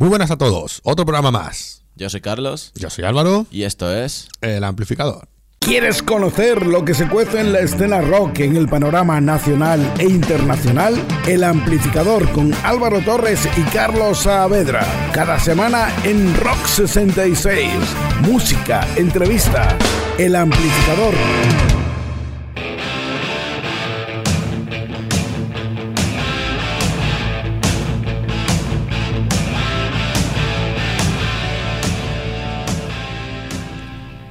Muy buenas a todos, otro programa más. Yo soy Carlos Yo soy Álvaro, y esto es... el amplificador. ¿Quieres conocer lo que se cuece en la escena rock en el panorama nacional e internacional? El amplificador con Álvaro Torres y Carlos Saavedra. Cada semana en Rock 66. Música, entrevista. El amplificador.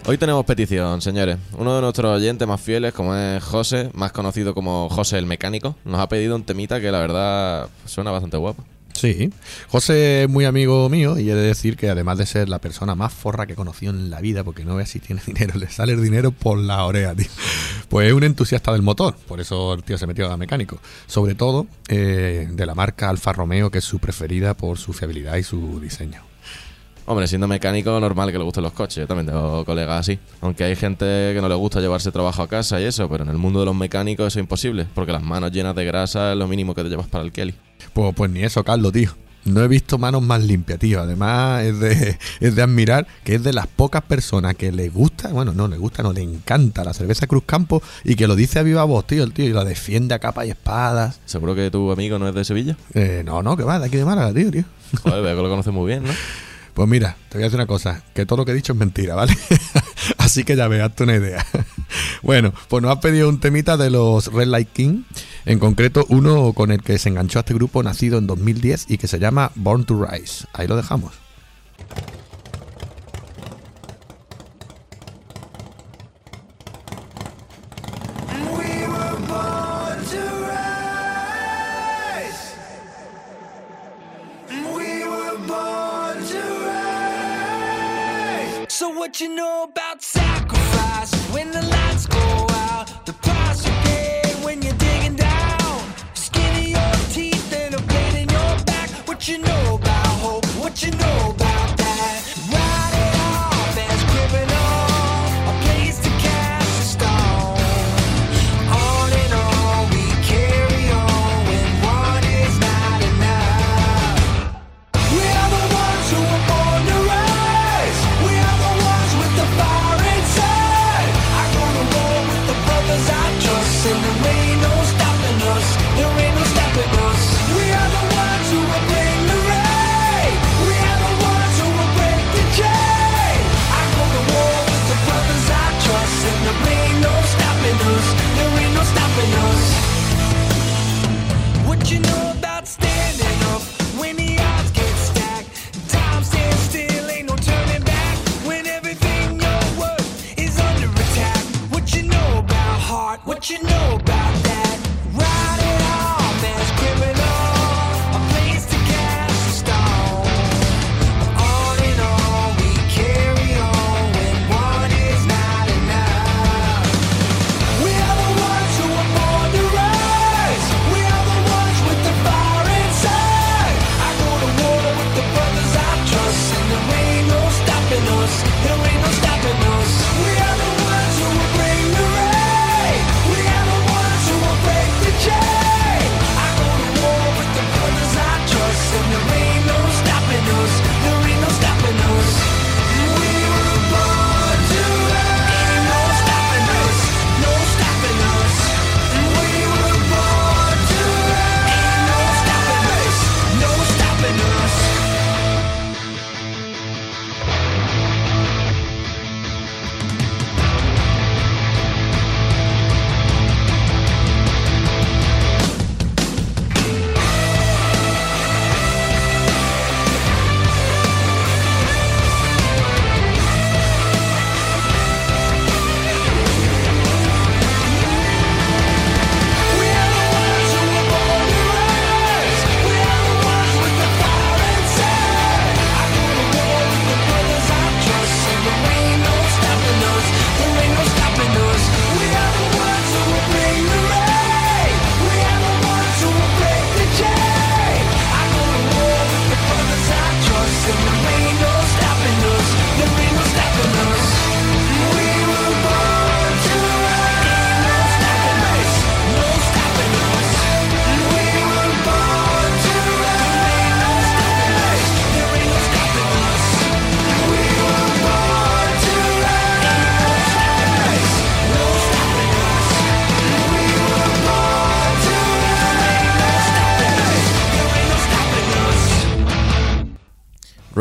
Hoy tenemos petición, señores. Uno de nuestros oyentes más fieles, como es José, más conocido como José el Mecánico, nos ha pedido un temita que la verdad suena bastante guapo. Sí, José es muy amigo mío y he de decir que además de ser la persona más forra que he en la vida, porque no veas si tiene dinero, le sale el dinero por la oreja, tío. Pues es un entusiasta del motor, por eso el tío se metió a mecánico. Sobre todo eh, de la marca Alfa Romeo, que es su preferida por su fiabilidad y su diseño. Hombre, siendo mecánico, normal que le gusten los coches. Yo también tengo colegas así. Aunque hay gente que no le gusta llevarse trabajo a casa y eso, pero en el mundo de los mecánicos eso es imposible, porque las manos llenas de grasa es lo mínimo que te llevas para el Kelly. Pues, pues ni eso, Carlos, tío. No he visto manos más limpias, tío. Además, es de, es de admirar que es de las pocas personas que le gusta, bueno, no le gusta, no le encanta la cerveza Cruz Campo y que lo dice a viva voz, tío, el tío, y la defiende a capa y espadas. ¿Seguro que tu amigo no es de Sevilla? Eh, no, no, que va, de aquí de Málaga, tío, tío. Joder, veo que lo conoce muy bien, ¿no? Pues mira, te voy a decir una cosa, que todo lo que he dicho es mentira, ¿vale? Así que ya veas una idea. bueno, pues nos has pedido un temita de los Red Light King, en concreto uno con el que se enganchó a este grupo nacido en 2010 y que se llama Born to Rise. Ahí lo dejamos. What you know about sacrifice. When the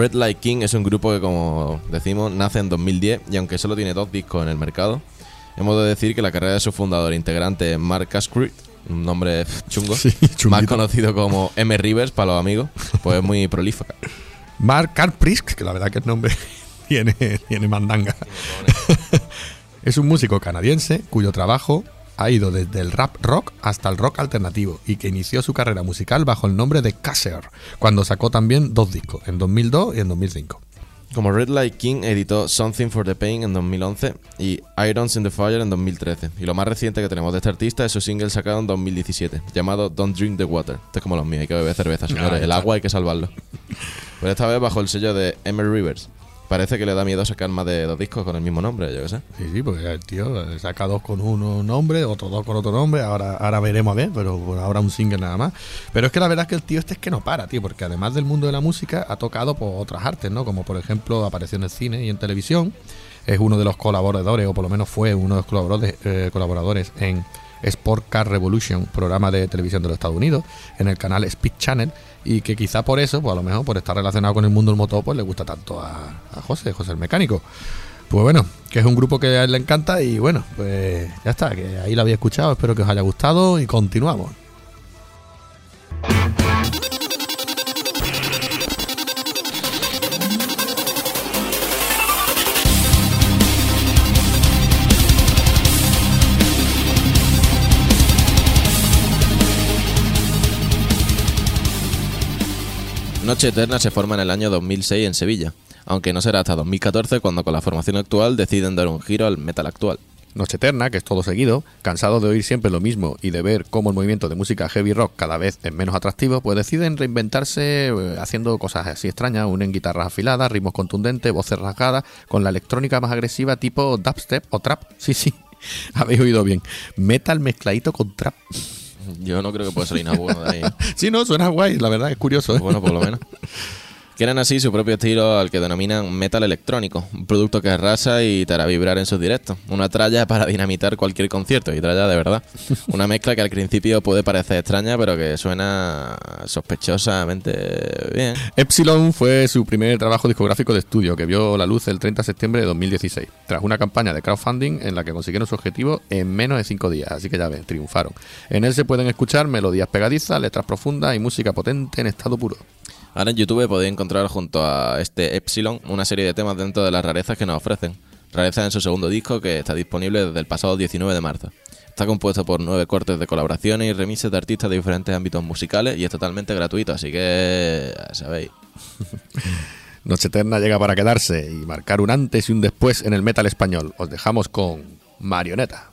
Red Light King es un grupo que, como decimos, nace en 2010 y aunque solo tiene dos discos en el mercado, hemos de decir que la carrera de su fundador e integrante Mark Ascrit, un nombre chungo, Sí, más conocido como M. Rivers para los amigos, pues es muy prolífica. Mark Karprisk, que la verdad que el nombre tiene, tiene mandanga. es un músico canadiense cuyo trabajo ha ido desde el rap rock hasta el rock alternativo y que inició su carrera musical bajo el nombre de Kasser, cuando sacó también dos discos, en 2002 y en 2005. Como Red Light King editó Something for the Pain en 2011 y Irons in the Fire en 2013. Y lo más reciente que tenemos de este artista es su single sacado en 2017, llamado Don't Drink the Water. Este es como los míos, hay que beber cerveza, señores. Ahí el agua hay que salvarlo. Pero esta vez bajo el sello de Emer Rivers. Parece que le da miedo sacar más de dos discos con el mismo nombre, yo qué sé. Sí, sí, porque el tío saca dos con uno nombre, otros dos con otro nombre, ahora, ahora veremos a ver, pero por ahora un single nada más. Pero es que la verdad es que el tío este es que no para, tío, porque además del mundo de la música ha tocado por otras artes, ¿no? Como por ejemplo apareció en el cine y en televisión, es uno de los colaboradores, o por lo menos fue uno de los colaboradores, eh, colaboradores en Sport Car Revolution, programa de televisión de los Estados Unidos, en el canal Speed Channel, y que quizá por eso, pues a lo mejor por estar relacionado con el mundo del motor, pues le gusta tanto a, a José, José el mecánico. Pues bueno, que es un grupo que a él le encanta y bueno, pues ya está, que ahí lo había escuchado, espero que os haya gustado y continuamos. Noche Eterna se forma en el año 2006 en Sevilla, aunque no será hasta 2014 cuando con la formación actual deciden dar un giro al metal actual. Noche Eterna, que es todo seguido, cansado de oír siempre lo mismo y de ver cómo el movimiento de música heavy rock cada vez es menos atractivo, pues deciden reinventarse eh, haciendo cosas así extrañas, unen guitarras afiladas, ritmos contundentes, voces rasgadas, con la electrónica más agresiva tipo dubstep o trap. Sí, sí, habéis oído bien. Metal mezcladito con trap. Yo no creo que pueda salir nada bueno de ahí. Sí, no, suena guay, la verdad, es curioso. ¿eh? Bueno, por lo menos. Quieren así su propio estilo al que denominan metal electrónico, un producto que arrasa y te hará vibrar en sus directos. Una tralla para dinamitar cualquier concierto, y tralla de verdad. Una mezcla que al principio puede parecer extraña, pero que suena sospechosamente bien. Epsilon fue su primer trabajo discográfico de estudio que vio la luz el 30 de septiembre de 2016, tras una campaña de crowdfunding en la que consiguieron su objetivo en menos de 5 días, así que ya ves, triunfaron. En él se pueden escuchar melodías pegadizas, letras profundas y música potente en estado puro. Ahora en YouTube podéis encontrar junto a este Epsilon una serie de temas dentro de las rarezas que nos ofrecen. Rarezas en su segundo disco que está disponible desde el pasado 19 de marzo. Está compuesto por nueve cortes de colaboraciones y remixes de artistas de diferentes ámbitos musicales y es totalmente gratuito, así que sabéis. Noche Eterna llega para quedarse y marcar un antes y un después en el metal español. Os dejamos con Marioneta.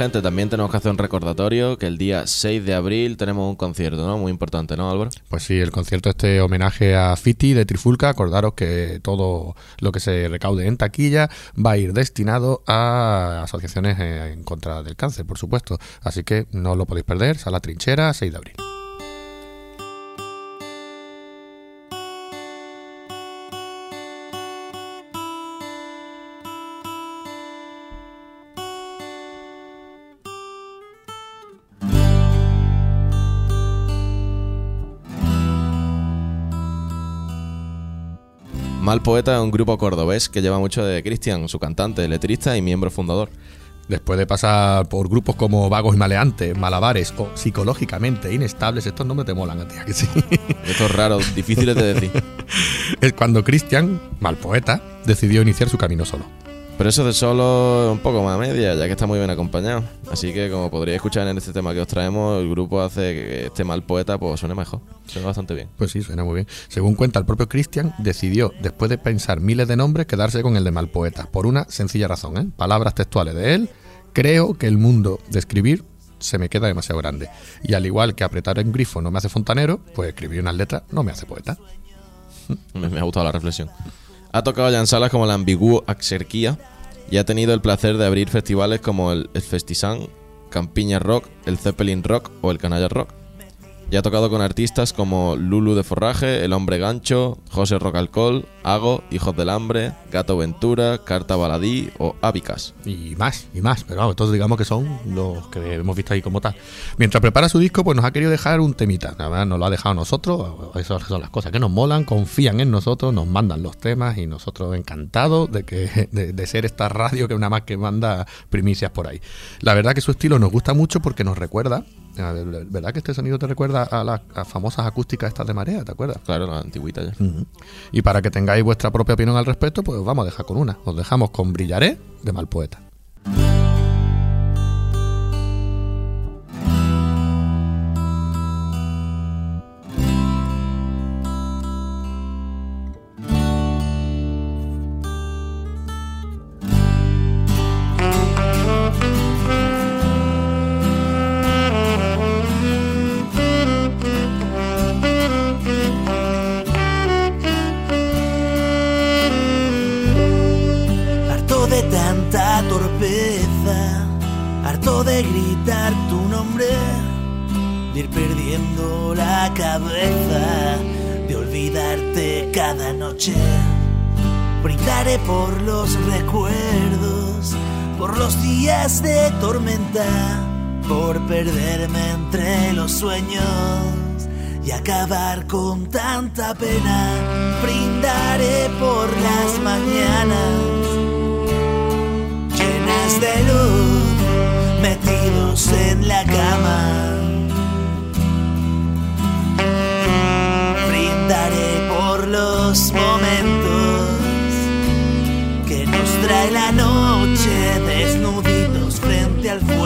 Gente, también tenemos que hacer un recordatorio que el día 6 de abril tenemos un concierto, ¿no? Muy importante, ¿no, Álvaro? Pues sí, el concierto este homenaje a Fiti de Trifulca. Acordaros que todo lo que se recaude en taquilla va a ir destinado a asociaciones en contra del cáncer, por supuesto. Así que no lo podéis perder. Sala Trinchera, 6 de abril. Mal Poeta es un grupo cordobés que lleva mucho de Cristian, su cantante, letrista y miembro fundador. Después de pasar por grupos como Vagos y Maleantes, Malabares o Psicológicamente Inestables, estos nombres te molan a ti, ¿a que sí? Estos raros, difíciles de decir. es cuando Cristian, mal poeta, decidió iniciar su camino solo. Pero eso de solo es un poco más media, ya que está muy bien acompañado. Así que, como podríais escuchar en este tema que os traemos, el grupo hace que este mal poeta pues suene mejor. Suena bastante bien. Pues sí, suena muy bien. Según cuenta el propio Christian, decidió, después de pensar miles de nombres, quedarse con el de mal poeta. Por una sencilla razón, ¿eh? Palabras textuales de él. Creo que el mundo de escribir se me queda demasiado grande. Y al igual que apretar en grifo no me hace fontanero, pues escribir unas letras no me hace poeta. Me, me ha gustado la reflexión. Ha tocado ya en salas como la Ambiguo Axerquía y ha tenido el placer de abrir festivales como el, Festisan, Campiña Rock, el Zeppelin Rock o el Canalla Rock. Y ha tocado con artistas como Lulu de Forraje, El Hombre Gancho, José Rock Alcohol, Hago, Hijos del Hambre, Gato Ventura, Carta Baladí o Abicas. Y más, y más. Pero vamos, todos digamos que son los que hemos visto ahí como tal. Mientras prepara su disco, pues nos ha querido dejar un temita. La verdad, nos lo ha dejado nosotros. Esas son las cosas que nos molan, confían en nosotros, nos mandan los temas y nosotros encantados de, que, de, ser esta radio que una más que manda primicias por ahí. La verdad que su estilo nos gusta mucho porque nos recuerda. ¿Verdad que este sonido te recuerda a las a famosas acústicas estas de marea? ¿Te acuerdas? Claro, la antigüita ya. Y para que tengáis vuestra propia opinión al respecto, pues os vamos a dejar con una. Os dejamos con Brillaré de Mal y acabar con tanta pena. Brindaré por las mañanas llenas de luz, metidos en la cama. Brindaré por los momentos que nos trae la noche desnuditos frente al fuego.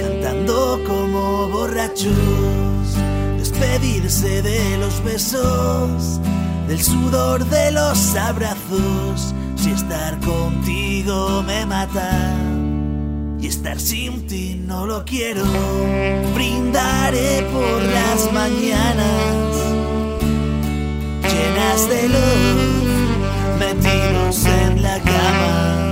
Cantando como borrachos, despedirse de los besos, del sudor de los abrazos, si estar contigo me mata. Y estar sin ti no lo quiero. Brindaré por las mañanas llenas de luz, metidos en la cama.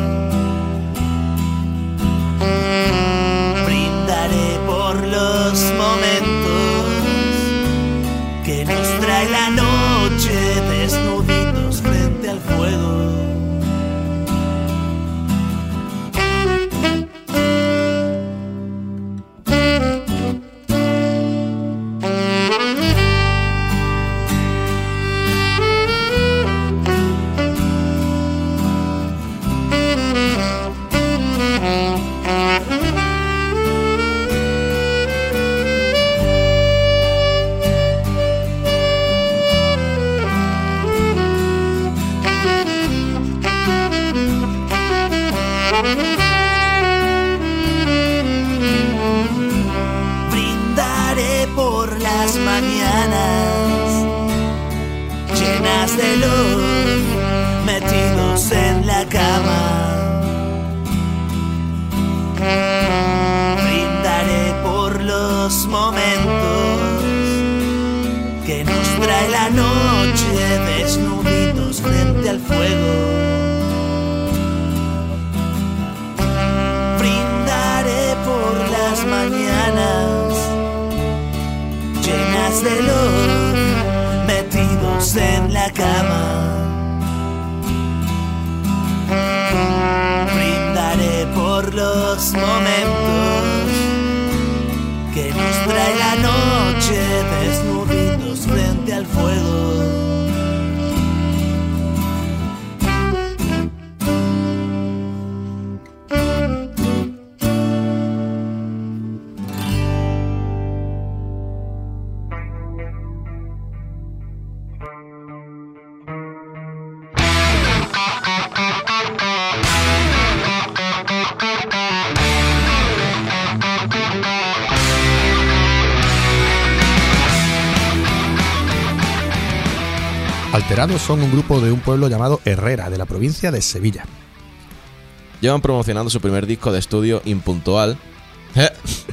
La noche Son un grupo de un pueblo llamado Herrera, de la provincia de Sevilla. Llevan promocionando su primer disco de estudio Impuntual eh,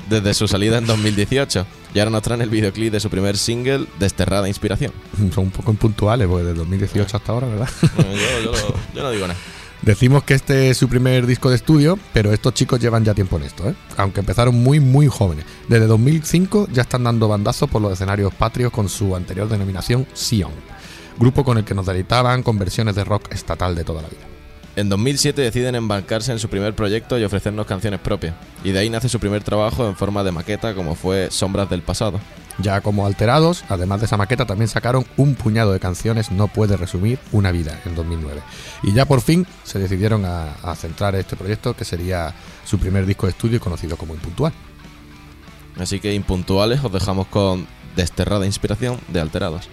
desde su salida en 2018 y ahora nos traen el videoclip de su primer single Desterrada Inspiración. Son un poco impuntuales, porque desde 2018 hasta ahora, ¿verdad? Bueno, yo, yo lo- yo no digo nada. Decimos que este es su primer disco de estudio, pero estos chicos llevan ya tiempo en esto, ¿eh? aunque empezaron muy, muy jóvenes. Desde 2005 ya están dando bandazos por los escenarios patrios con su anterior denominación Sion, grupo con el que nos deleitaban con versiones de rock estatal de toda la vida. En 2007 deciden embarcarse en su primer proyecto y ofrecernos canciones propias. Y de ahí nace su primer trabajo en forma de maqueta como fue Sombras del Pasado. Ya como alterados, además de esa maqueta, también sacaron un puñado de canciones No puede resumir una vida en 2009. Y ya por fin se decidieron a, a centrar este proyecto, que sería su primer disco de estudio conocido como Impuntual. Así que impuntuales os dejamos con Desterrada Inspiración de Alterados.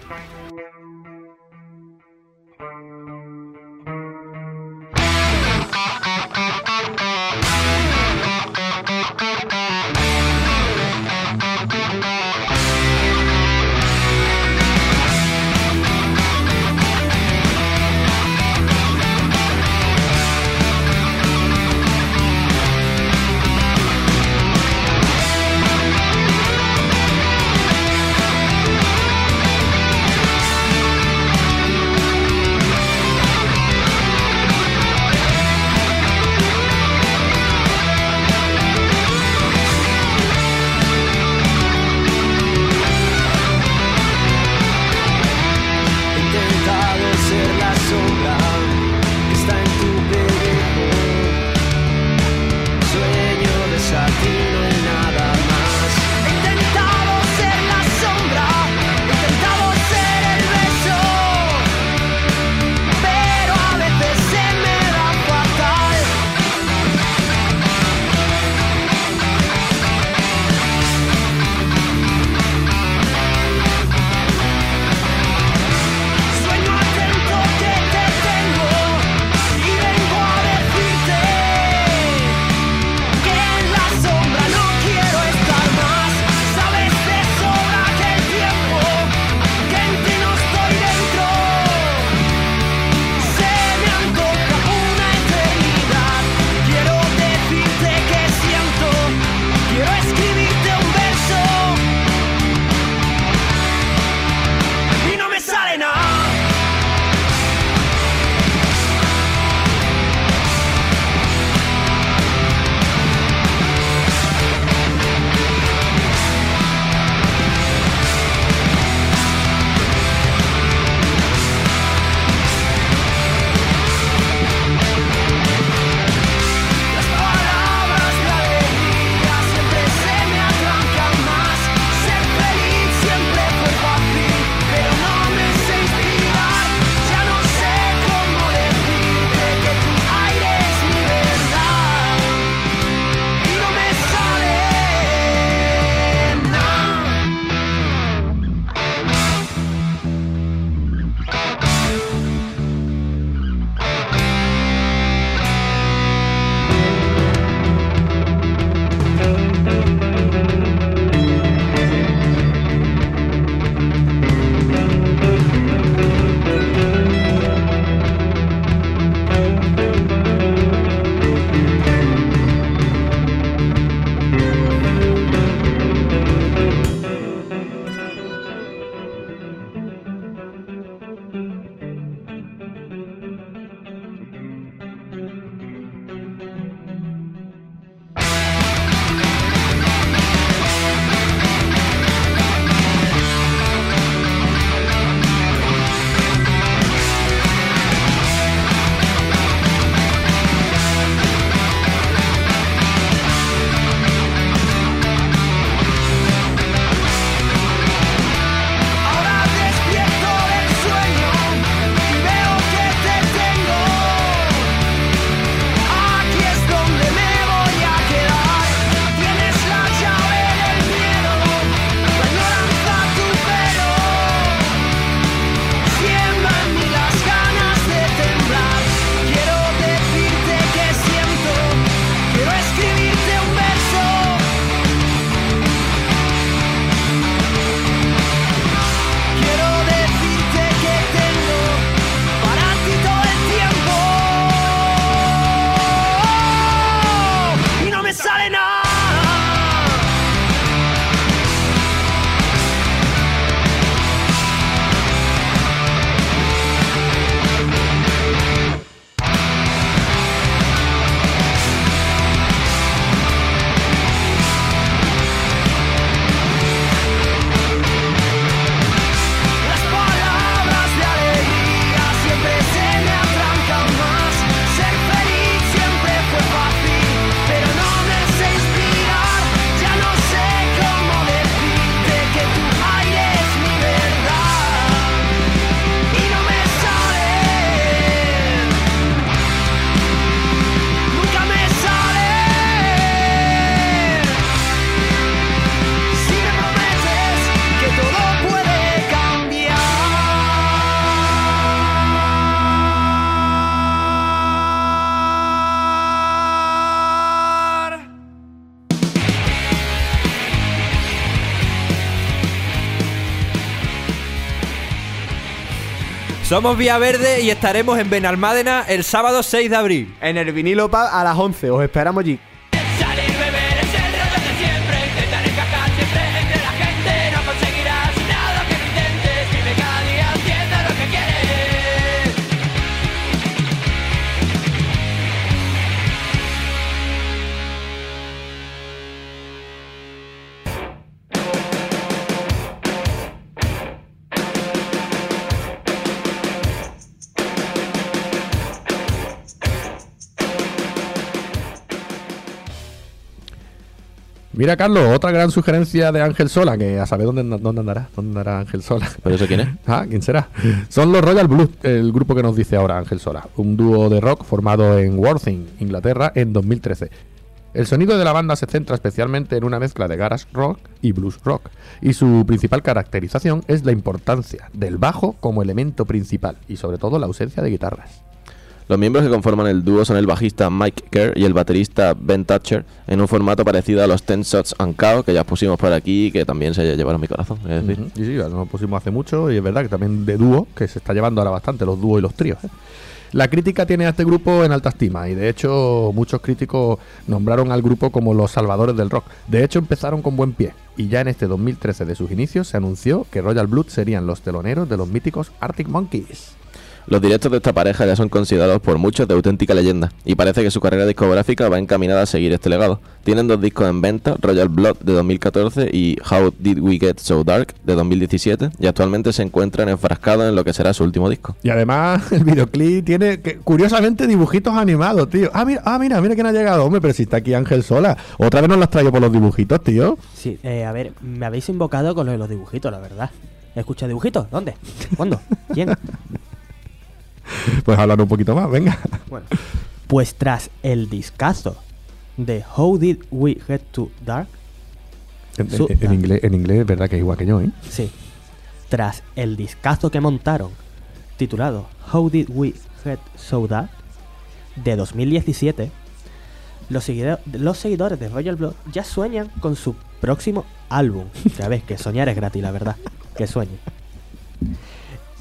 Somos Vía Verde y estaremos en Benalmádena el sábado 6 de abril. En el vinilo pub a las 11. Os esperamos allí. Mira, Carlos, otra gran sugerencia de Ángel Sola, que a saber dónde, dónde andará, dónde andará Ángel Sola. ¿Pero eso quién es? Ah, ¿quién será? Son los Royal Blues, el grupo que nos dice ahora Ángel Sola, un dúo de rock formado en Worthing, Inglaterra, en 2013. El sonido de la banda se centra especialmente en una mezcla de garage rock y blues rock, y su principal caracterización es la importancia del bajo como elemento principal, y sobre todo la ausencia de guitarras. Los miembros que conforman el dúo son el bajista Mike Kerr y el baterista Ben Thatcher, en un formato parecido a los Ten Shots and Cow, que ya pusimos por aquí y que también se llevaron mi corazón. Es. Sí, lo pusimos hace mucho y es verdad que también de dúo, que se está llevando ahora bastante los dúos y los tríos. ¿eh? La crítica tiene a este grupo en alta estima y de hecho muchos críticos nombraron al grupo como los salvadores del rock. De hecho empezaron con buen pie y ya en este 2013 de sus inicios se anunció que Royal Blood serían los teloneros de los míticos Arctic Monkeys. Los directos de esta pareja ya son considerados por muchos de auténtica leyenda, y parece que su carrera discográfica va encaminada a seguir este legado. Tienen dos discos en venta, Royal Blood de 2014 y How Did We Get So Dark de 2017, y actualmente se encuentran enfrascados en lo que será su último disco. Y además el videoclip tiene que, curiosamente dibujitos animados, tío. Ah, mira, ah, mira, mira quién ha llegado, hombre, pero si está aquí Ángel Sola. Otra vez nos las traigo por los dibujitos, tío. Sí, eh, a ver, me habéis invocado con lo de los dibujitos, la verdad. ¿Escucha dibujitos? ¿Dónde? ¿Cuándo? ¿Quién? Pues hablar un poquito más, venga. Bueno, pues tras el discazo de How Did We Get to Dark, En, Su- en- en inglés, en inglés es verdad que es igual que yo, ¿eh? sí, tras el discazo que montaron, titulado How Did We Get So Dark, de 2017, los, seguido- los seguidores de Royal Blood ya sueñan con su próximo álbum. Ya ves que soñar es gratis, la verdad. Que sueñen.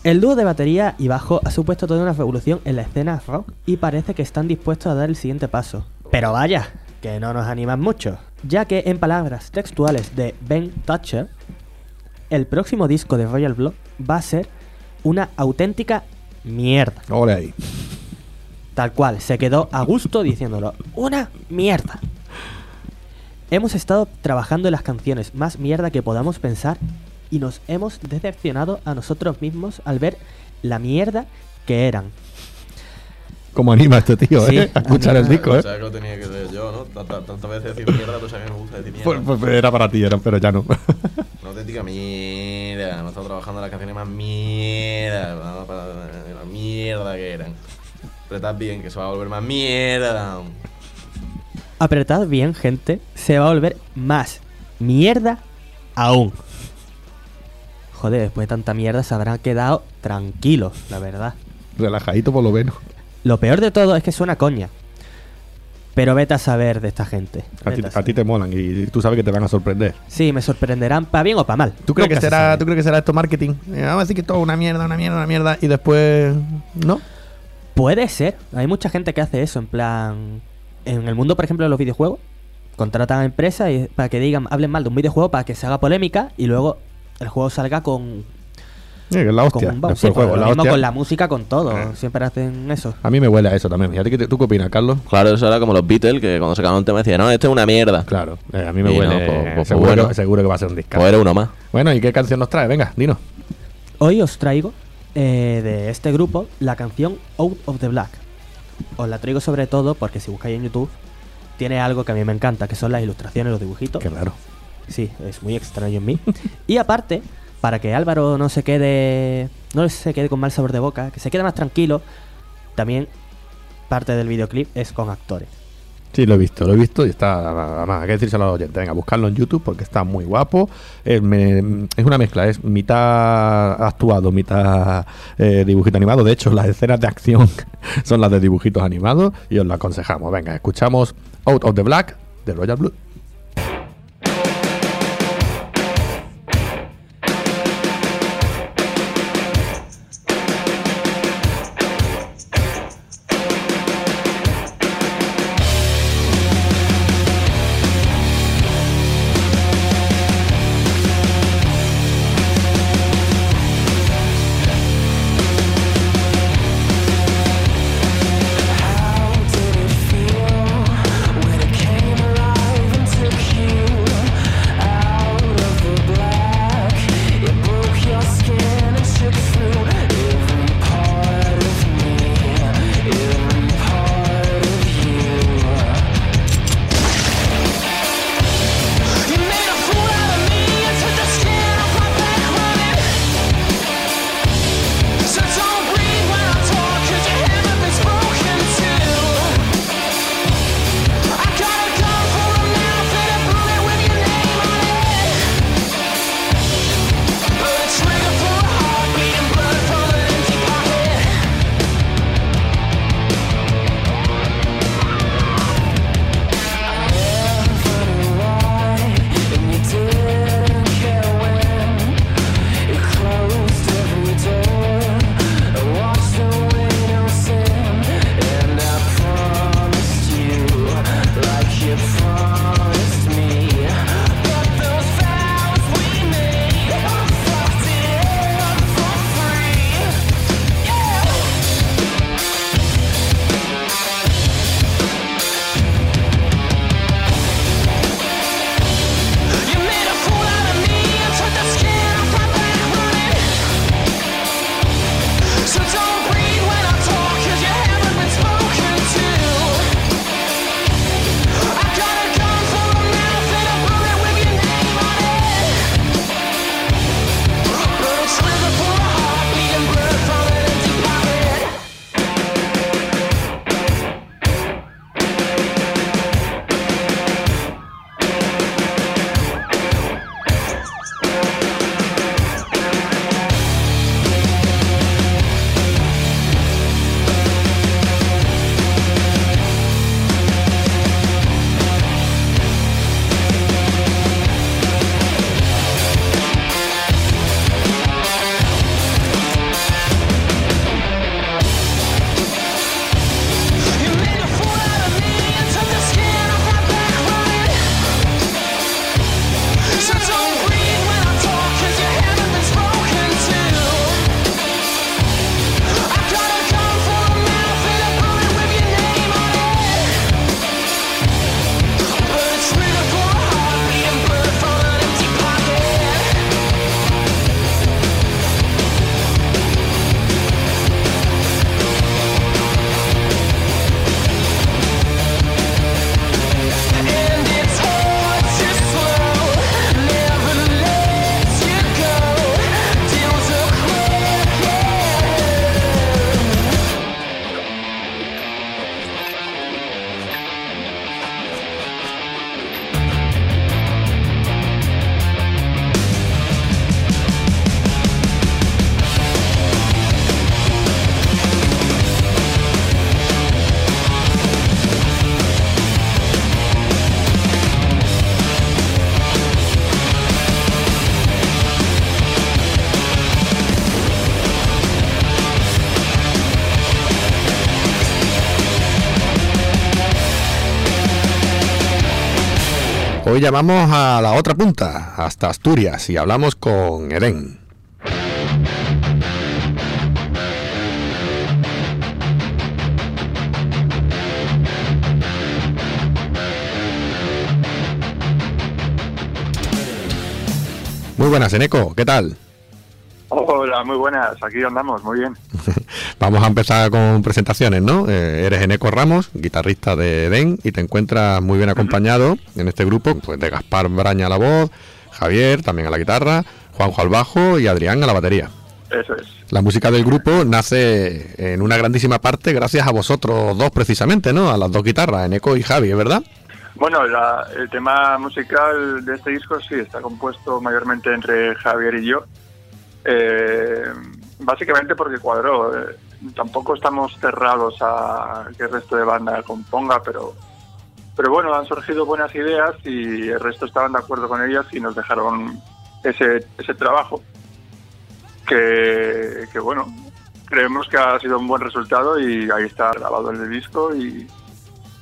El dúo de batería y bajo ha supuesto toda una revolución en la escena rock y parece que están dispuestos a dar el siguiente paso. Pero vaya, que no nos animan mucho, ya que en palabras textuales de Ben Thatcher, el próximo disco de Royal Blood va a ser una auténtica mierda. Ole ahí. Tal cual, se quedó a gusto diciéndolo. Una mierda. Hemos estado trabajando en las canciones más mierda que podamos pensar y nos hemos decepcionado a nosotros mismos al ver la mierda que eran. Cómo anima este tío, Sí, ¿eh? A escuchar el disco, ¿eh? que lo tenía que decir yo, ¿no? Tantas veces decir mierda, pues a mí me gusta decir Pues, pues era para ti, era, pero ya no. Una auténtica mierda. Hemos estado trabajando las canciones más mierda. La mierda que eran. Apretad bien, que se va a volver más mierda. Apretad bien, gente, se va a volver más mierda aún. Joder, después de tanta mierda se habrán quedado tranquilos, la verdad. Relajadito por lo menos. Lo peor de todo es que suena coña. Pero vete a saber de esta gente. A ti, a te molan y tú sabes que te van a sorprender. Sí, me sorprenderán para bien o para mal. ¿Tú crees, que Nunca será. ¿Tú crees que será esto marketing? Eh, vamos a decir que todo una mierda, una mierda, una mierda y después... ¿No? Puede ser. Hay mucha gente que hace eso, en plan... En el mundo, por ejemplo, de los videojuegos, contratan a empresas y- para que digan, hablen mal de un videojuego para que se haga polémica y luego el juego salga con, que es la con hostia. Después Sí, el juego, pues lo la mismo hostia. con la música, con todo. Eh. Siempre hacen eso. A mí me huele a eso también. Fíjate que te- tú qué opinas, Carlos. Claro, eso era como los Beatles, que cuando sacaban un tema decían, no, esto es una mierda. Claro, eh, a mí me Y no, huele. pues- pues seguro, bueno. que, seguro que va a ser un disco. Pues era uno más. Bueno, ¿y qué canción nos trae? Venga, dinos. Hoy os traigo eh, de este grupo la canción Out of the Black. Os la traigo sobre todo porque si buscáis en YouTube tiene algo que a mí me encanta, que son las ilustraciones, los dibujitos. Qué raro. Sí, es muy extraño en mí. y aparte, para que Álvaro no se quede no se quede con mal sabor de boca, que se quede más tranquilo, también parte del videoclip es con actores. Sí, lo he visto, lo he visto y está, además, hay que decírselo a los oyentes, venga, buscarlo en YouTube porque está muy guapo. Eh, es una mezcla, es mitad actuado, mitad eh, dibujito animado. De hecho, las escenas de acción son las de dibujitos animados y os lo aconsejamos. Venga, escuchamos Out of the Black de Royal Blood. Hoy llamamos a la otra punta, hasta Asturias, y hablamos con Eren. Muy buenas, Eneco, ¿qué tal? Hola, muy buenas, aquí andamos, muy bien. Vamos a empezar con presentaciones, ¿no? Eh, eres Eneco Ramos, guitarrista de Eden, y te encuentras muy bien acompañado en este grupo, pues de Gaspar Braña a la voz, Javier también a la guitarra, Juanjo al bajo y Adrián a la batería. Eso es. La música del grupo nace en una grandísima parte gracias a vosotros dos precisamente, ¿no? A las dos guitarras, Eneco y Javi, ¿verdad? Bueno, la- el tema musical de este disco sí está compuesto mayormente entre Javier y yo. Eh, básicamente porque cuadró. eh, tampoco estamos cerrados a que el resto de banda componga, pero pero bueno, han surgido buenas ideas y el resto estaban de acuerdo con ellas y nos dejaron ese, ese trabajo que, que bueno, creemos que ha sido un buen resultado y ahí está grabado el disco y,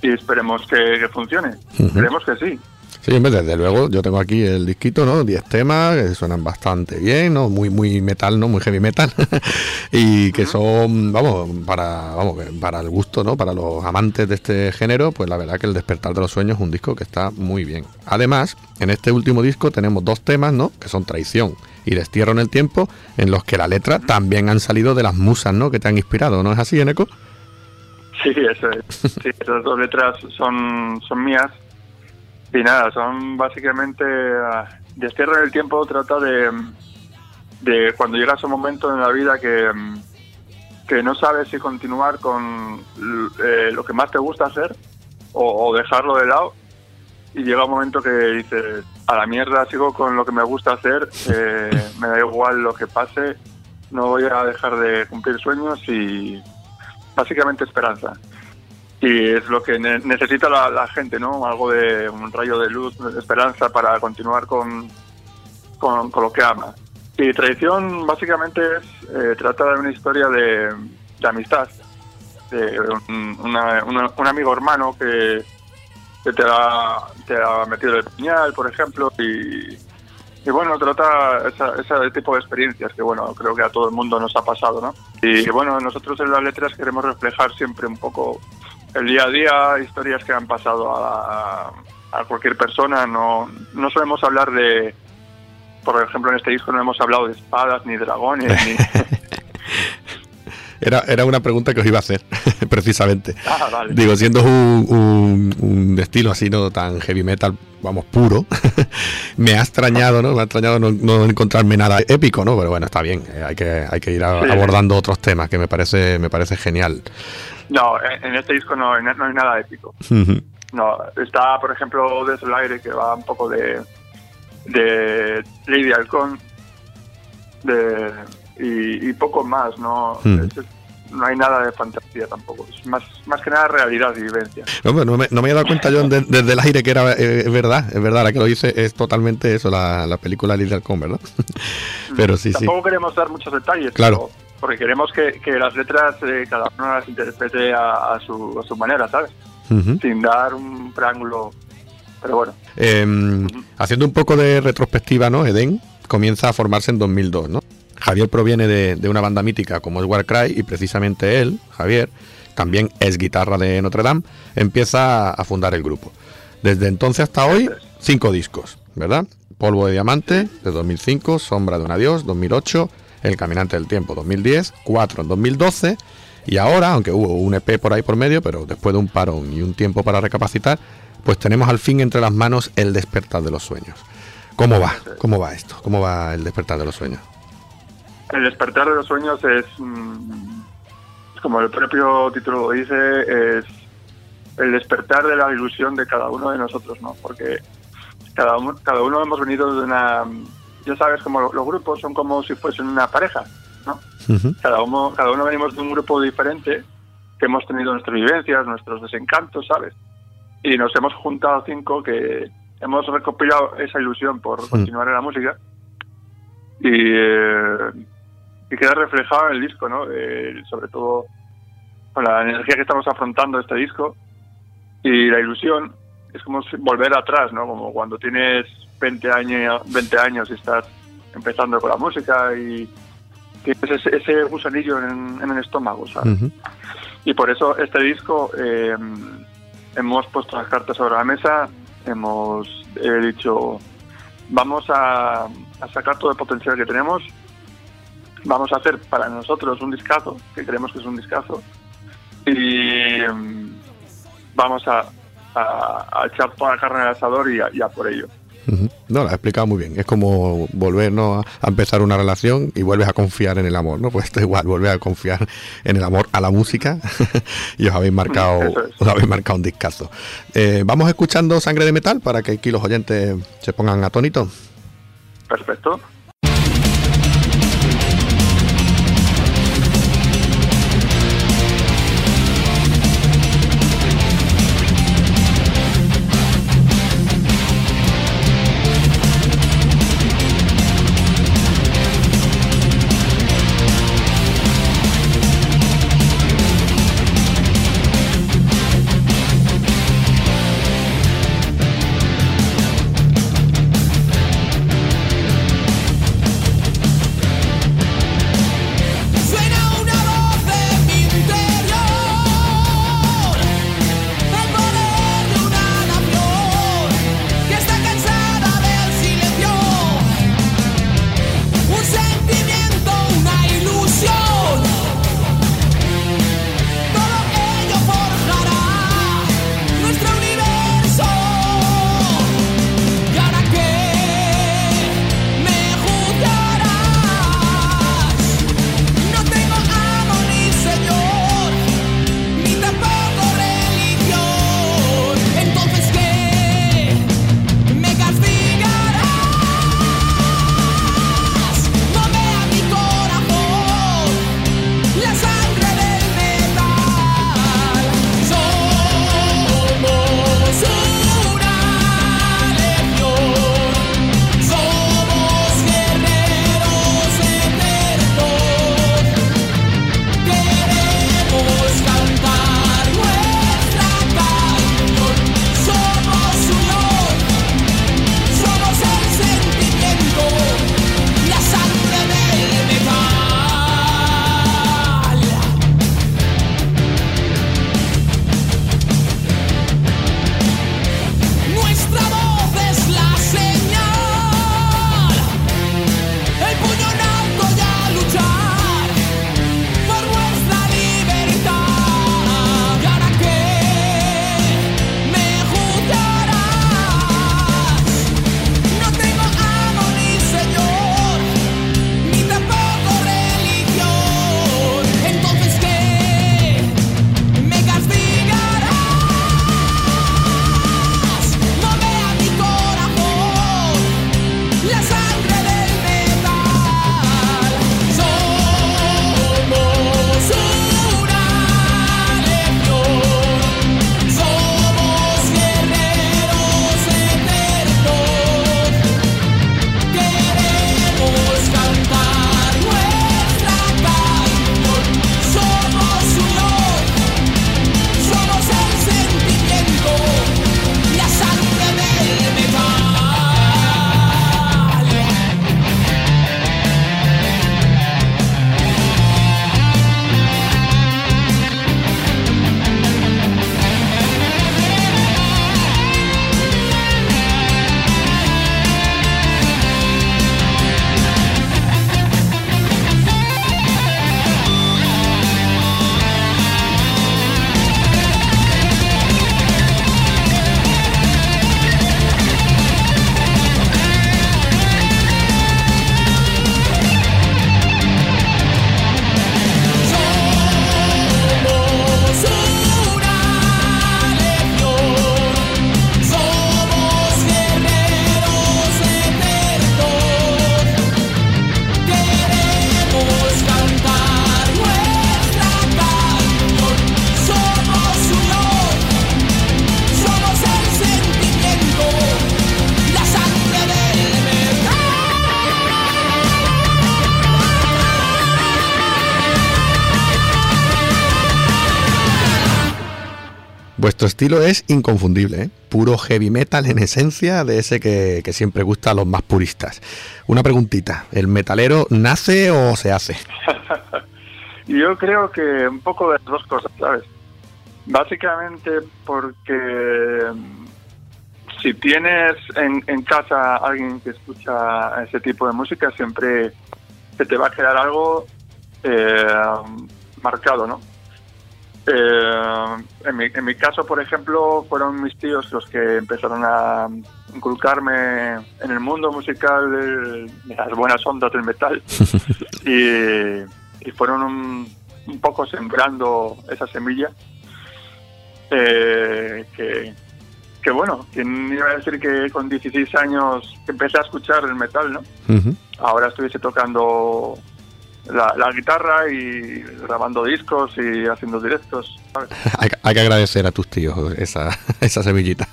y esperemos que, que funcione. Esperemos que sí. Sí, hombre, desde luego, yo tengo aquí el disquito, ¿no? 10 temas que suenan bastante bien, ¿no? Muy, muy metal, ¿no? Muy heavy metal. y que son, vamos, para, vamos, para el gusto, ¿no? Para los amantes de este género, pues la verdad que El Despertar de los Sueños es un disco que está muy bien. Además, en este último disco tenemos dos temas, ¿no? Que son Traición y Destierro en el Tiempo, en los que la letra también han salido de las musas, ¿no? Que te han inspirado, ¿no es así, Eneco? Sí, eso es. Sí, esas dos letras son, son mías. Y nada, son básicamente. ah, Destierro en el tiempo trata de, de cuando llegas a un momento en la vida que, mm, que no sabes si continuar con eh, lo que más te gusta hacer o, o dejarlo de lado. Y llega un momento que dices, a la mierda, sigo con lo que me gusta hacer, eh, me da igual lo que pase, no voy a dejar de cumplir sueños y básicamente esperanza. Y es lo que ne- necesita la, gente, ¿no? Algo de un rayo de luz, de esperanza para continuar con, con, lo que ama. Y Traición básicamente es, eh, trata de una historia de, de amistad, de un, amigo hermano que, que te, ha, te ha metido el puñal, por ejemplo, y, y bueno, trata esa- ese tipo de experiencias que, bueno, creo que a todo el mundo nos ha pasado, ¿no? Y bueno, nosotros en las letras queremos reflejar siempre un poco el día a día, historias que han pasado a, a cualquier persona. No, no solemos hablar de, por ejemplo, en este disco no hemos hablado de espadas ni dragones. ni... Era, era una pregunta que os iba a hacer, precisamente. Ah, vale. Digo, siendo un, un, un estilo así, no tan heavy metal, vamos, puro, me ha extrañado, ¿no? Me ha extrañado no, no encontrarme nada épico, ¿no? Pero bueno, está bien, eh, hay que, hay que ir a- Sí. abordando otros temas, que me parece, me parece genial. No, en, este disco no, no hay nada épico. No, está, por ejemplo, Desde el aire, que va un poco de, de Lady Halcón, de, y, y poco más, ¿no? Es- no hay nada de fantasía tampoco, es más, más que nada realidad y vivencia. No, no me, no me había dado cuenta yo de- desde el aire que era eh, es verdad, es verdad, ahora que lo dice es totalmente eso, la, la película Little Con, ¿verdad? Pero sí, sí. tampoco queremos dar muchos detalles, Claro. pero- porque queremos que, que las letras eh, cada uno las interprete a, a su, a su manera, ¿sabes? Sin dar un preángulo. Pero bueno, Eh, haciendo un poco de retrospectiva, ¿no? Eden comienza a formarse en 2002, ¿no? Javier proviene de, de una banda mítica como es Warcry y precisamente él, Javier, también es guitarra de Notre Dame, empieza a fundar el grupo. Desde entonces hasta hoy, cinco discos, ¿verdad? Polvo de Diamante, de 2005, Sombra de un Adiós, 2008, El Caminante del Tiempo, 2010, cuatro en 2012, y ahora, aunque hubo un EP por ahí por medio, pero después de un parón y un tiempo para recapacitar, pues tenemos al fin entre las manos El Despertar de los Sueños. ¿Cómo va? ¿Cómo va esto? ¿Cómo va El Despertar de los Sueños? El despertar de los sueños es, mm, como el propio título lo dice, es el despertar de la ilusión de cada uno de nosotros, ¿no? Porque cada uno, cada uno hemos venido de una... Ya sabes, como lo- los grupos son como si fuesen una pareja, ¿no? Cada uno, cada uno venimos de un grupo diferente, que hemos tenido nuestras vivencias, nuestros desencantos, ¿sabes? Y nos hemos juntado cinco que hemos recopilado esa ilusión por continuar en la música y, eh, y queda reflejado en el disco, ¿no? Eh, sobre todo con la energía que estamos afrontando este disco y la ilusión es como volver atrás, ¿no? Como cuando tienes 20 años, 20 años y estás empezando con la música y tienes ese, ese gusanillo en, en el estómago, ¿sabes? Y por eso este disco eh, hemos puesto las cartas sobre la mesa, hemos eh, dicho, vamos a, a sacar todo el potencial que tenemos, vamos a hacer para nosotros un discazo, que creemos que es un discazo, y mm, vamos a, a- a echar toda la carne al asador y a, y a por ello. No, lo has explicado muy bien. Es como volver ¿no? a, empezar una relación y vuelves a confiar en el amor, ¿no? Pues esto es igual, volver a confiar en el amor a la música y os habéis marcado, es. os habéis marcado un discazo. Eh, Vamos escuchando Sangre de Metal para que aquí los oyentes se pongan atónitos. Perfecto. Vuestro estilo es inconfundible, ¿eh? puro heavy metal en esencia, de ese que, que siempre gusta a los más puristas. Una preguntita, ¿el metalero nace o se hace? Yo creo que un poco de las dos cosas, ¿sabes? Básicamente porque mm, si tienes en, en casa alguien que escucha ese tipo de música, siempre se te va a quedar algo eh, marcado, ¿no? Eh, en, mi, en mi caso, por ejemplo, fueron mis tíos los que empezaron a inculcarme en el mundo musical de, las buenas ondas del metal y, y fueron un, un poco sembrando esa semilla eh, que, que bueno, ¿quién iba a decir que con 16 años empecé a escuchar el metal, ¿no? Ahora estuviese tocando la, la guitarra y grabando discos y haciendo directos. ¿sabes? Hay, que- hay que agradecer a tus tíos esa, esa semillita.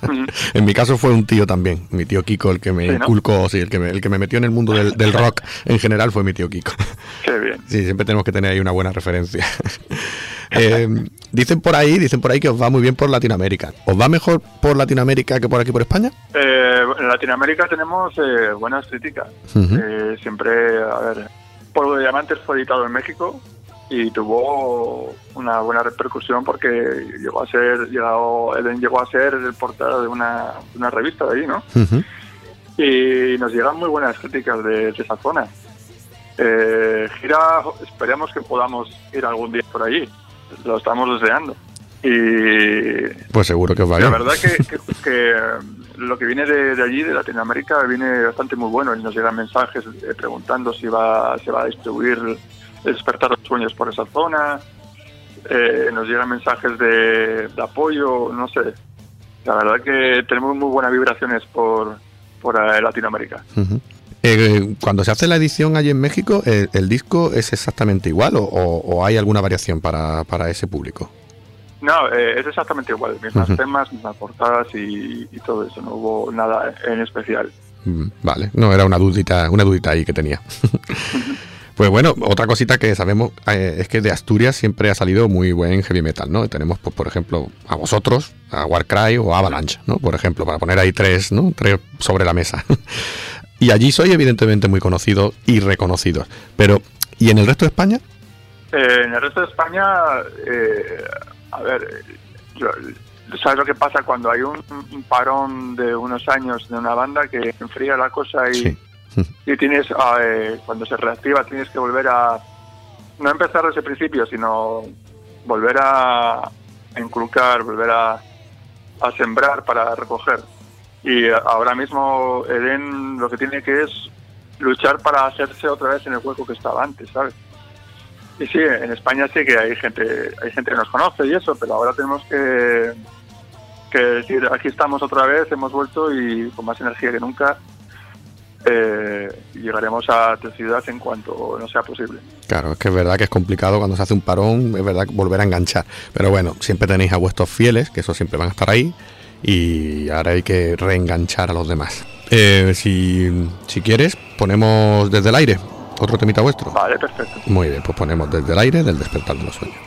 En mi caso fue un tío también, mi tío Kiko, el que me Sí, ¿no? inculcó, sí, el que me, el que me metió en el mundo del, del rock en general fue mi tío Kiko. Qué bien. Sí, siempre tenemos que tener ahí una buena referencia. Eh, dicen por ahí, dicen por ahí que os va muy bien por Latinoamérica. ¿Os va mejor por Latinoamérica que por aquí por España? Eh, en Latinoamérica tenemos eh, buenas críticas. Siempre, a ver, Polvo de Diamantes fue editado en México y tuvo una buena repercusión porque llegó a ser, llegado, Eden llegó a ser el portada de una, una revista de ahí, ¿no? Y nos llegan muy buenas críticas de, de esa zona. Eh, gira, esperemos que podamos ir algún día por allí. Lo estamos deseando. Y Pues seguro que os va la verdad que, que- que, eh, lo que viene de, de allí, de Latinoamérica, viene bastante muy bueno y nos llegan mensajes eh, preguntando si va, se va a distribuir despertar los sueños por esa zona. Eh, nos llegan mensajes de, de apoyo, no sé. La verdad que tenemos muy buenas vibraciones por, por eh, Latinoamérica. Eh, cuando se hace la edición allí en México, ¿el, el disco es exactamente igual o, o- o hay alguna variación para, para ese público? No, eh, es exactamente igual. Mismas Ujú. temas, mismas portadas y, y todo eso. No hubo nada en especial. Mm, Vale, no, era una dudita, una dudita ahí que tenía. Pues bueno, otra cosita que sabemos eh, es que de Asturias siempre ha salido muy buen heavy metal, ¿no? Tenemos, pues, por ejemplo, a vosotros, a Warcry o a Avalanche, ¿no? Por ejemplo, para poner ahí tres, ¿no? Tres sobre la mesa. y allí soy evidentemente muy conocidos y reconocidos. Pero, ¿y en el resto de España? Eh, en el resto de España, eh, a ver, eh, yo- ¿sabes lo que pasa cuando hay un, un parón de unos años de una banda que enfría la cosa y, Sí. y tienes, eh, cuando se reactiva, tienes que volver a, no empezar desde el principio, sino volver a, a inculcar, volver a, a sembrar para recoger. Y ahora mismo Eden lo que tiene que es luchar para hacerse otra vez en el hueco que estaba antes, ¿sabes? Y sí, en España sí que hay gente, hay gente que nos conoce y eso, pero ahora tenemos que, decir, aquí estamos otra vez, hemos vuelto y con más energía que nunca eh, llegaremos a tu ciudad en cuanto no sea posible. Claro, es que es verdad que es complicado cuando se hace un parón, es verdad volver a enganchar. Pero bueno, siempre tenéis a vuestros fieles, que esos siempre van a estar ahí. Y ahora hay que reenganchar a los demás. Eh, si quieres, ponemos desde el aire otro temita vuestro. Vale, perfecto. Muy bien, pues ponemos desde el aire del despertar de los sueños.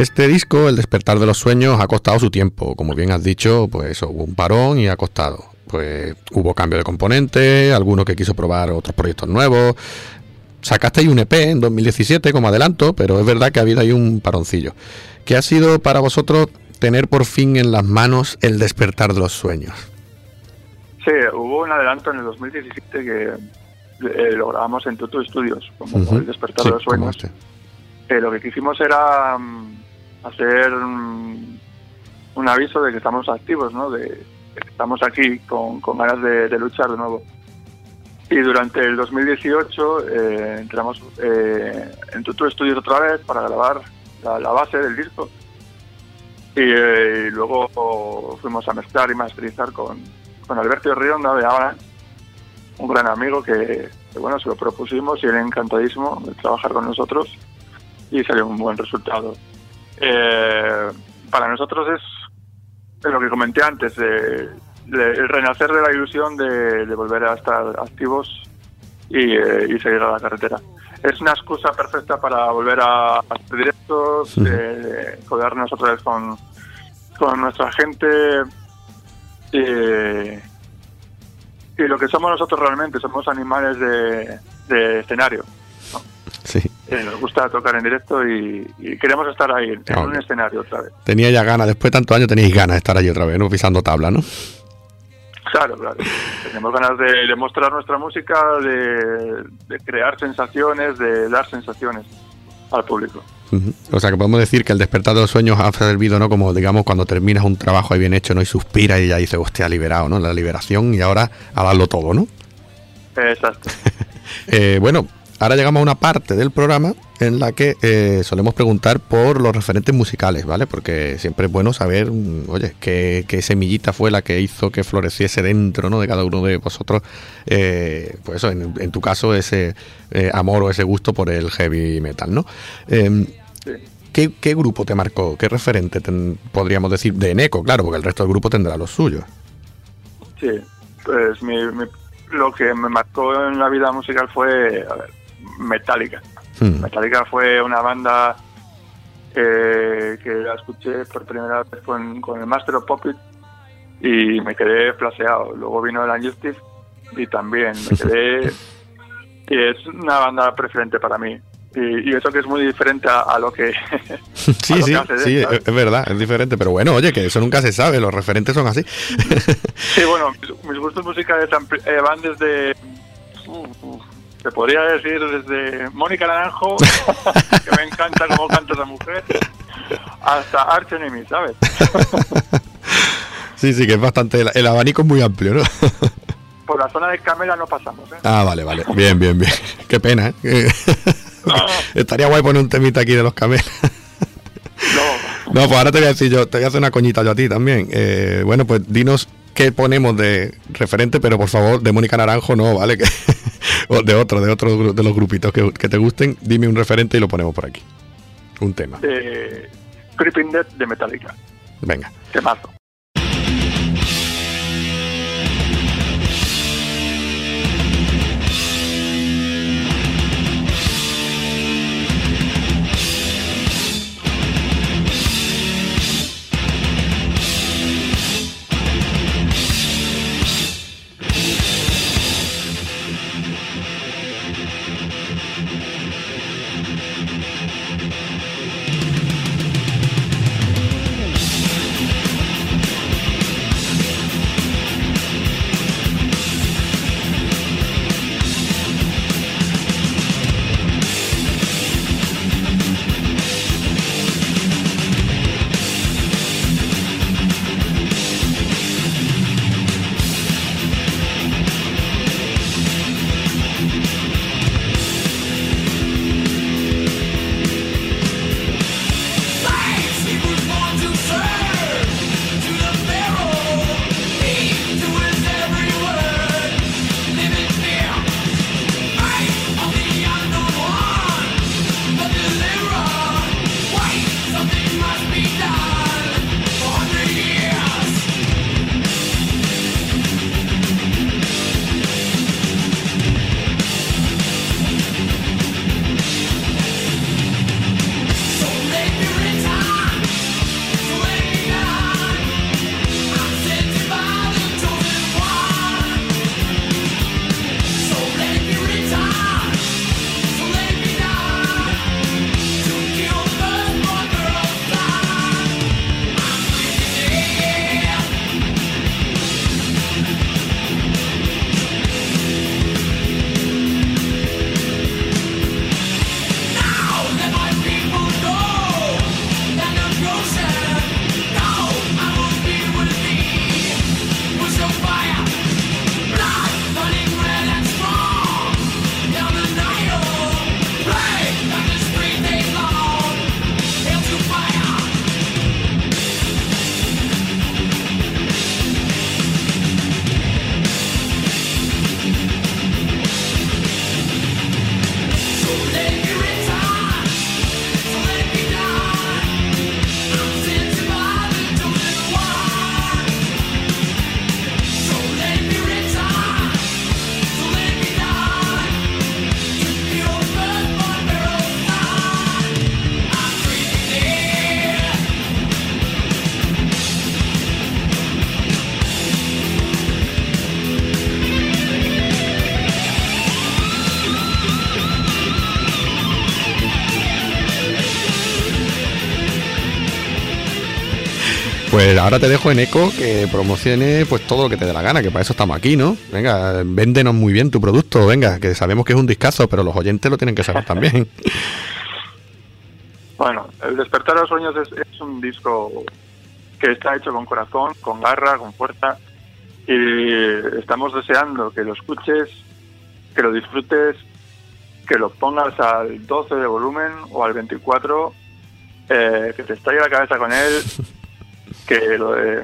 Este disco, El despertar de los sueños, ha costado su tiempo. Como bien has dicho, pues eso, hubo un parón y ha costado. Pues hubo cambio de componentes, alguno que quiso probar otros proyectos nuevos. Sacaste ahí un EP en 2017 como adelanto, pero es verdad que ha habido ahí un paroncillo. ¿Qué ha sido para vosotros tener por fin en las manos el despertar de los sueños? Sí, hubo un adelanto en el 2017 que eh, lo grabamos en Tutu Studios, como el despertar Sí, de los sueños. este. Eh, lo que quisimos era mm, hacer mm, un aviso de que estamos activos, ¿no? De, estamos aquí con, con ganas de, luchar de nuevo. Y durante el 2018 eh, entramos eh, en Tutu Studios otra vez para grabar la, base del disco. Y, eh, y luego fuimos a mezclar y masterizar con, con Alberto Rionda de Habana, un gran amigo que, que, bueno, se lo propusimos y él encantadísimo de trabajar con nosotros y salió un buen resultado. Eh, para nosotros es, lo que comenté antes, eh, de- el renacer de la ilusión de, de volver a estar activos y, eh, y seguir a la carretera. Es una excusa perfecta para volver a hacer directos, Ujú. codearnos otra vez con, con nuestra gente y lo que somos nosotros realmente, somos animales de, de escenario. Sí. Eh, nos gusta tocar en directo y, y queremos estar ahí, en un escenario otra vez. Tenía ya ganas, después de tantos años teníais ganas de estar allí otra vez, ¿no? Pisando tabla, ¿no? Claro, claro. Tenemos ganas de, de mostrar nuestra música, de, de crear sensaciones, de dar sensaciones al público. O sea que podemos decir que el despertar de los sueños ha servido, ¿no? Como digamos cuando terminas un trabajo ahí bien hecho, ¿no? Y suspiras y ya dices, hostia, liberado, ¿no? La liberación y ahora a darlo todo, ¿no? Exacto. Eh, bueno, ahora llegamos a una parte del programa en la que eh, solemos preguntar por los referentes musicales, ¿vale? Porque siempre es bueno saber, mm, oye, qué, semillita fue la que hizo que floreciese dentro, ¿no? De cada uno de vosotros, eh, pues eso, en, tu caso, ese eh, amor o ese gusto por el heavy metal, ¿no? Em. ¿qué, qué grupo te marcó? ¿Qué referente podríamos decir? De Eneco, claro, porque el resto del grupo tendrá los suyos. Sí, pues mi, mi- lo que me marcó en la vida musical fue Metallica. Hmm. Metallica fue una banda eh, que la escuché por primera vez con, con el Master of Puppet y me quedé flaseado. Luego vino el Unjustice y también me quedé... y es una banda preferente para mí. Y, y eso que es muy diferente a, a lo que... Sí, lo sí, que es, verdad, es diferente, pero bueno, oye, que eso nunca se sabe, los referentes son así. Sí, bueno, mis, mis gustos musicales eh, van desde. Te podría decir desde Mónica Naranjo, que me encanta cómo canta esa mujer, hasta Arch Enemy, ¿sabes? Sí, sí, que es bastante. El, el abanico es muy amplio, ¿no? Por la zona de Camela no pasamos, ¿eh? Ah, vale, vale. Bien, bien, bien. Qué pena, ¿eh? Estaría guay poner un temita aquí de los camelos. No, No, pues ahora te voy a decir yo, te voy a hacer una coñita yo a ti también. Eh, bueno, pues dinos qué ponemos de referente, pero por favor, de Mónica Naranjo no, ¿vale? Que, o de otro, de otro de los grupitos que, que te gusten, dime un referente y lo ponemos por aquí. Un tema. de Creeping Dead de Metallica. Venga. Temazo. Pues ahora te dejo en eco que promocione pues todo lo que te dé la gana, que para eso estamos aquí, ¿no? Venga, véndenos muy bien tu producto, venga, que sabemos que es un discazo, pero los oyentes lo tienen que saber también. Bueno, El Despertar de los Sueños es, es un disco que está hecho con corazón, con garra, con fuerza y estamos deseando que lo escuches, que lo disfrutes, que lo pongas al 12 de volumen o al 24, eh, que te estalle la cabeza con él, que, eh,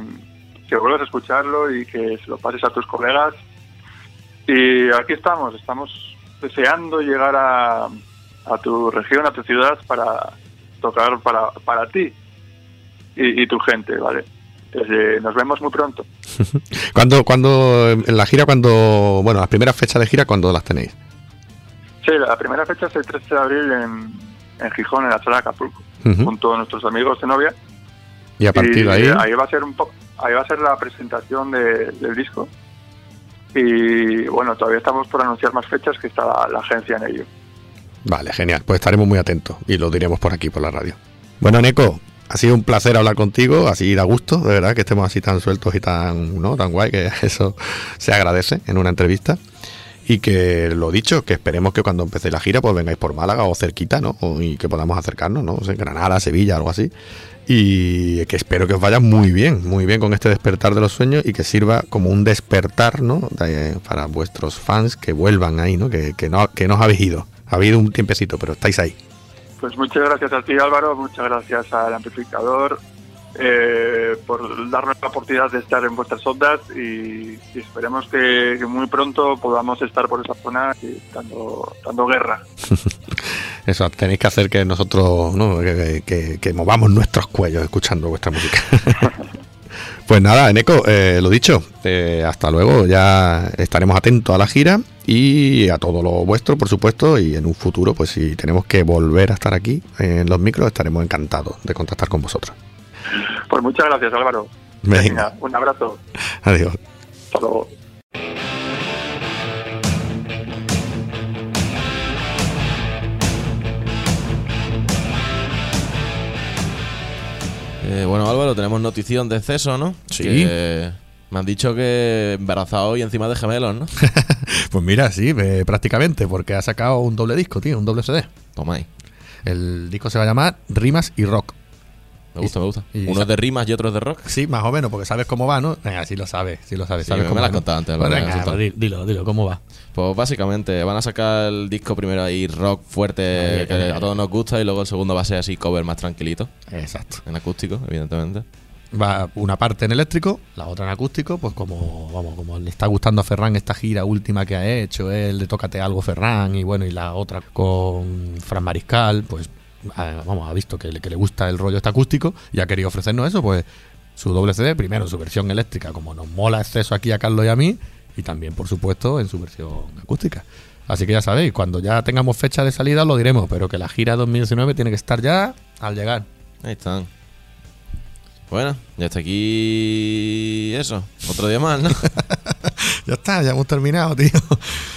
que vuelvas a escucharlo y que se lo pases a tus colegas. Y aquí estamos, estamos deseando llegar a, a tu región, a tu ciudad para tocar para, para ti y, y tu gente, ¿vale? Nos vemos muy pronto. cuando, cuando en la gira, cuando, bueno, las primeras fechas de gira, ¿cuándo las tenéis? Sí, la primera fecha es el 13 de abril en, en Gijón, en la sala de Acapulco, junto a nuestros amigos de novia. Y a partir de ahí, ahí va a ser un poco, ahí va a ser la presentación de- del disco. Y bueno, todavía estamos por anunciar más fechas que está la, la agencia en ello. vale, genial, pues estaremos muy atentos y lo diremos por aquí, por la radio. Bueno, Neko, ha sido un placer hablar contigo, así da gusto, de verdad, que estemos así tan sueltos y tan, ¿no? tan guay, que eso se agradece en una entrevista. Y que lo dicho, que esperemos que cuando empecéis la gira, pues vengáis por Málaga o cerquita, ¿no? Y que podamos acercarnos, ¿no? O Granada, Sevilla, algo así. Y que espero que os vaya muy bien, muy bien con este despertar de los sueños y que sirva como un despertar, ¿no? De- para vuestros fans que vuelvan ahí, ¿no? Que, que no, que no os habéis ido. Ha habido un tiempecito, pero estáis ahí. Pues muchas gracias a ti Álvaro, muchas gracias al amplificador eh, por darnos la oportunidad de estar en vuestras ondas y, y esperemos que, muy pronto podamos estar por esa zona y dando, dando guerra. Eso, tenéis que hacer que nosotros, ¿no? Que movamos nuestros cuellos escuchando vuestra música. pues nada, Eneco, eh, lo dicho, eh, hasta luego, ya estaremos atentos a la gira y a todo lo vuestro, por supuesto, y en un futuro, pues si tenemos que volver a estar aquí en los micros, estaremos encantados de contactar con vosotros. Pues muchas gracias Álvaro. Venga, un abrazo. adiós. Hasta luego. Eh, bueno, Álvaro, tenemos notición de exceso, ¿no? Sí. Que me han dicho que embarazado y encima de gemelos, ¿no? Pues mira, sí, eh, prácticamente, porque ha sacado un doble disco, tío, un doble CD. Toma ahí. El disco se va a llamar Rimas y Rock. Me gusta, me gusta. Uno es de rimas y otro es de rock. Sí, más o menos, porque sabes cómo va, ¿no? Venga, sí lo sabes, sí lo sabes. Sí, sabes me cómo lo has contado antes, Pues me venga, pues dilo, dilo, ¿cómo va? Pues básicamente van a sacar el disco primero ahí rock fuerte que a todos nos gusta y luego el segundo va a ser así cover más tranquilito, Exacto. en acústico, evidentemente. Va una parte en eléctrico, la otra en acústico, pues como vamos, como le está gustando a Ferran esta gira última que ha hecho, él de Tócate algo Ferran y bueno, y la otra con Fran Mariscal, pues vamos, ha visto que le, que le gusta el rollo este acústico y ha querido ofrecernos eso, pues su doble CD, primero su versión eléctrica, como nos mola exceso aquí a Carlos y a mí, y también, por supuesto, en su versión acústica. Así que ya sabéis, cuando ya tengamos fecha de salida lo diremos, pero que la gira 2019 tiene que estar ya al llegar. Ahí están. Bueno, ya está aquí eso. Otro día más, ¿no? Ya está, ya hemos terminado, tío.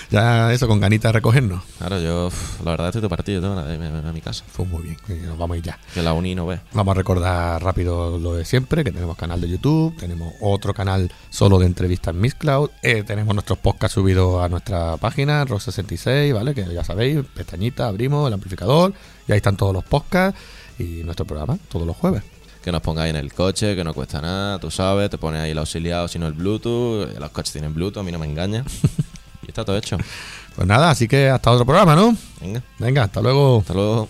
Ya eso, con ganitas de recogernos. Claro, yo, la verdad, estoy de partido, tengo a mi casa. Pues muy bien, nos vamos a ir ya. Que la uni no ve. Vamos a recordar rápido lo de siempre, que tenemos canal de YouTube, tenemos otro canal solo de entrevistas en Miss Cloud, eh, tenemos nuestros podcasts subidos a nuestra página, Rock66, ¿vale? Que ya sabéis, pestañita, abrimos el amplificador, y ahí están todos los podcasts y nuestro programa, todos los jueves. Que nos pongáis en el coche, que no cuesta nada, tú sabes, te pones ahí el auxiliado, sino el Bluetooth. Los coches tienen Bluetooth, a mí no me engaña. y está todo hecho. Pues nada, así que hasta otro programa, ¿no? Venga, Venga, hasta luego. hasta luego.